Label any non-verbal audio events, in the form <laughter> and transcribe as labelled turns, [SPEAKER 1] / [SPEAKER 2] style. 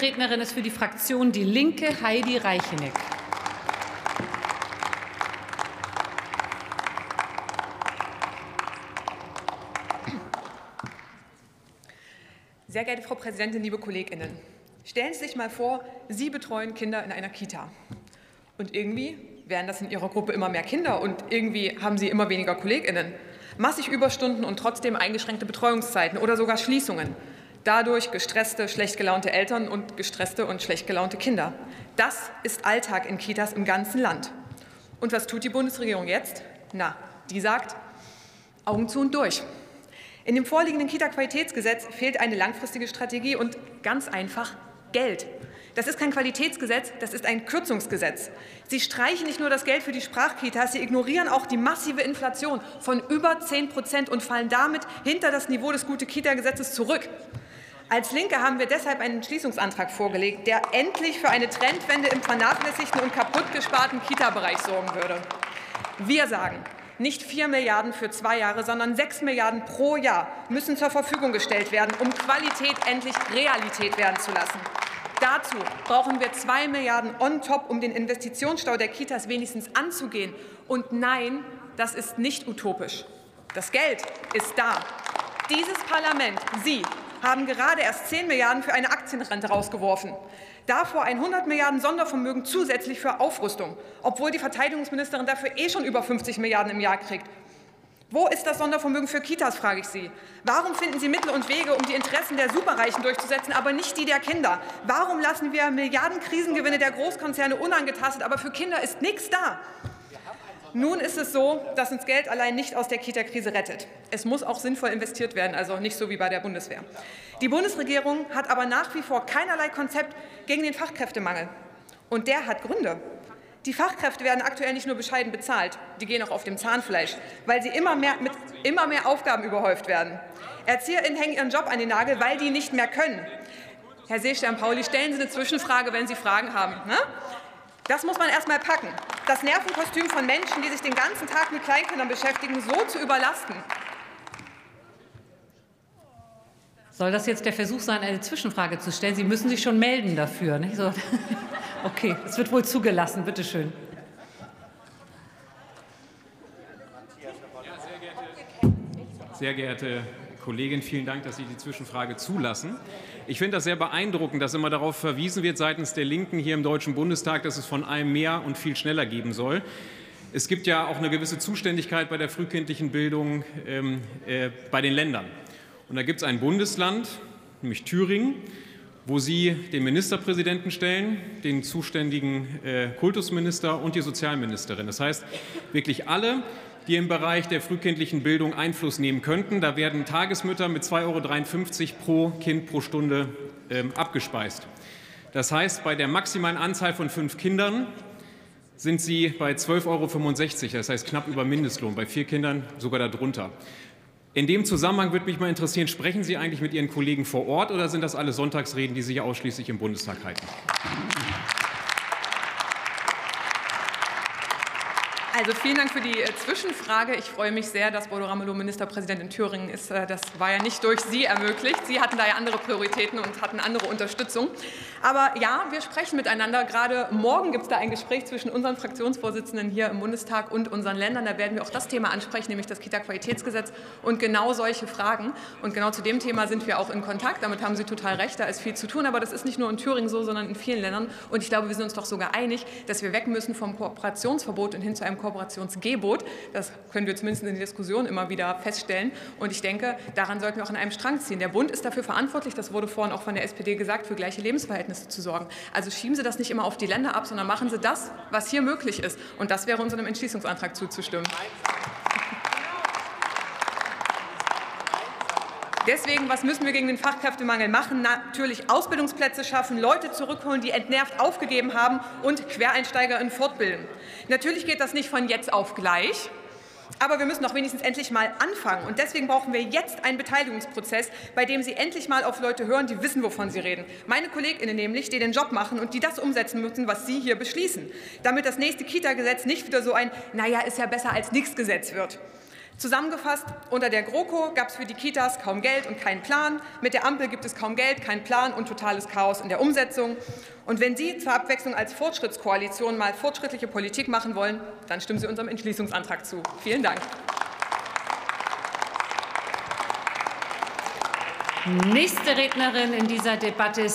[SPEAKER 1] Rednerin ist für die Fraktion Die Linke Heidi Reicheneck.
[SPEAKER 2] Sehr geehrte Frau Präsidentin, liebe Kolleginnen, stellen Sie sich mal vor, Sie betreuen Kinder in einer Kita. Und irgendwie werden das in Ihrer Gruppe immer mehr Kinder und irgendwie haben Sie immer weniger Kolleginnen. Massig Überstunden und trotzdem eingeschränkte Betreuungszeiten oder sogar Schließungen. Dadurch gestresste, schlecht gelaunte Eltern und gestresste und schlecht gelaunte Kinder. Das ist Alltag in Kitas im ganzen Land. Und was tut die Bundesregierung jetzt? Na, die sagt, Augen zu und durch. In dem vorliegenden Kita-Qualitätsgesetz fehlt eine langfristige Strategie und ganz einfach Geld. Das ist kein Qualitätsgesetz, das ist ein Kürzungsgesetz. Sie streichen nicht nur das Geld für die Sprachkitas, sie ignorieren auch die massive Inflation von über 10 Prozent und fallen damit hinter das Niveau des Gute-Kita-Gesetzes zurück. Als Linke haben wir deshalb einen Entschließungsantrag vorgelegt, der endlich für eine Trendwende im vernachlässigten und kaputtgesparten Kita-Bereich sorgen würde. Wir sagen, nicht 4 Milliarden für zwei Jahre, sondern 6 Milliarden pro Jahr müssen zur Verfügung gestellt werden, um Qualität endlich Realität werden zu lassen. Dazu brauchen wir 2 Milliarden on top, um den Investitionsstau der Kitas wenigstens anzugehen. Und nein, das ist nicht utopisch. Das Geld ist da. Dieses Parlament, Sie, haben gerade erst 10 Milliarden für eine Aktienrente rausgeworfen. Davor ein 100 Milliarden Sondervermögen zusätzlich für Aufrüstung, obwohl die Verteidigungsministerin dafür eh schon über 50 Milliarden im Jahr kriegt. Wo ist das Sondervermögen für Kitas, frage ich Sie. Warum finden Sie Mittel und Wege, um die Interessen der Superreichen durchzusetzen, aber nicht die der Kinder? Warum lassen wir Milliarden Krisengewinne der Großkonzerne unangetastet, aber für Kinder ist nichts da? Nun ist es so, dass uns Geld allein nicht aus der Kita-Krise rettet. Es muss auch sinnvoll investiert werden, also nicht so wie bei der Bundeswehr. Die Bundesregierung hat aber nach wie vor keinerlei Konzept gegen den Fachkräftemangel. Und der hat Gründe. Die Fachkräfte werden aktuell nicht nur bescheiden bezahlt, die gehen auch auf dem Zahnfleisch, weil sie immer mehr, mit immer mehr Aufgaben überhäuft werden. ErzieherInnen hängen ihren Job an den Nagel, weil die nicht mehr können. Herr Seestern-Pauli, stellen Sie eine Zwischenfrage, wenn Sie Fragen haben. Ne? Das muss man erst mal packen. Das Nervenkostüm von Menschen, die sich den ganzen Tag mit Kleinkindern beschäftigen, so zu überlasten.
[SPEAKER 1] Soll das jetzt der Versuch sein, eine Zwischenfrage zu stellen? Sie müssen sich schon melden dafür. Nicht? So. <laughs> Okay, es wird wohl zugelassen. Bitte schön.
[SPEAKER 3] Sehr geehrte Kollegin, vielen Dank, dass Sie die Zwischenfrage zulassen. Ich finde das sehr beeindruckend, dass immer darauf verwiesen wird seitens der Linken hier im Deutschen Bundestag, dass es von allem mehr und viel schneller geben soll. Es gibt ja auch eine gewisse Zuständigkeit bei der frühkindlichen Bildung ähm, äh, bei den Ländern. Und da gibt es ein Bundesland, nämlich Thüringen, wo Sie den Ministerpräsidenten stellen, den zuständigen äh, Kultusminister und die Sozialministerin. Das heißt, wirklich alle, die im Bereich der frühkindlichen Bildung Einfluss nehmen könnten. Da werden Tagesmütter mit 2,53 Euro pro Kind pro Stunde ähm, abgespeist. Das heißt, bei der maximalen Anzahl von fünf Kindern sind sie bei 12,65 Euro, das heißt knapp über Mindestlohn, bei vier Kindern sogar darunter. In dem Zusammenhang würde mich mal interessieren, sprechen Sie eigentlich mit Ihren Kollegen vor Ort oder sind das alle Sonntagsreden, die Sie ausschließlich im Bundestag halten?
[SPEAKER 2] Also vielen Dank für die äh, Zwischenfrage. Ich freue mich sehr, dass Bodo Ramelow Ministerpräsident in Thüringen ist. Äh, das war ja nicht durch Sie ermöglicht. Sie hatten da ja andere Prioritäten und hatten andere Unterstützung. Aber ja, wir sprechen miteinander. Gerade morgen gibt es da ein Gespräch zwischen unseren Fraktionsvorsitzenden hier im Bundestag und unseren Ländern. Da werden wir auch das Thema ansprechen, nämlich das Kita-Qualitätsgesetz und genau solche Fragen. Und genau zu dem Thema sind wir auch in Kontakt. Damit haben Sie total recht. Da ist viel zu tun. Aber das ist nicht nur in Thüringen so, sondern in vielen Ländern. Und ich glaube, wir sind uns doch sogar einig, dass wir weg müssen vom Kooperationsverbot und hin zu einem Kooperationsverbot Kooperationsgebot. Das können wir zumindest in der Diskussion immer wieder feststellen. Und ich denke, daran sollten wir auch an einem Strang ziehen. Der Bund ist dafür verantwortlich, das wurde vorhin auch von der SPD gesagt, für gleiche Lebensverhältnisse zu sorgen. Also schieben Sie das nicht immer auf die Länder ab, sondern machen Sie das, was hier möglich ist. Und das wäre unserem Entschließungsantrag zuzustimmen. Deswegen, was müssen wir gegen den Fachkräftemangel machen? Natürlich Ausbildungsplätze schaffen, Leute zurückholen, die entnervt aufgegeben haben und Quereinsteiger in fortbilden. Natürlich geht das nicht von jetzt auf gleich. Aber wir müssen doch wenigstens endlich mal anfangen. Und deswegen brauchen wir jetzt einen Beteiligungsprozess, bei dem Sie endlich mal auf Leute hören, die wissen, wovon sie reden. Meine KollegInnen nämlich, die den Job machen und die das umsetzen müssen, was Sie hier beschließen. Damit das nächste Kita-Gesetz nicht wieder so ein, naja, ist ja besser als nichts Gesetz wird. Zusammengefasst, unter der GroKo gab es für die Kitas kaum Geld und keinen Plan. Mit der Ampel gibt es kaum Geld, keinen Plan und totales Chaos in der Umsetzung. Und wenn Sie zur Abwechslung als Fortschrittskoalition mal fortschrittliche Politik machen wollen, dann stimmen Sie unserem Entschließungsantrag zu. Vielen Dank.
[SPEAKER 1] Nächste Rednerin in dieser Debatte ist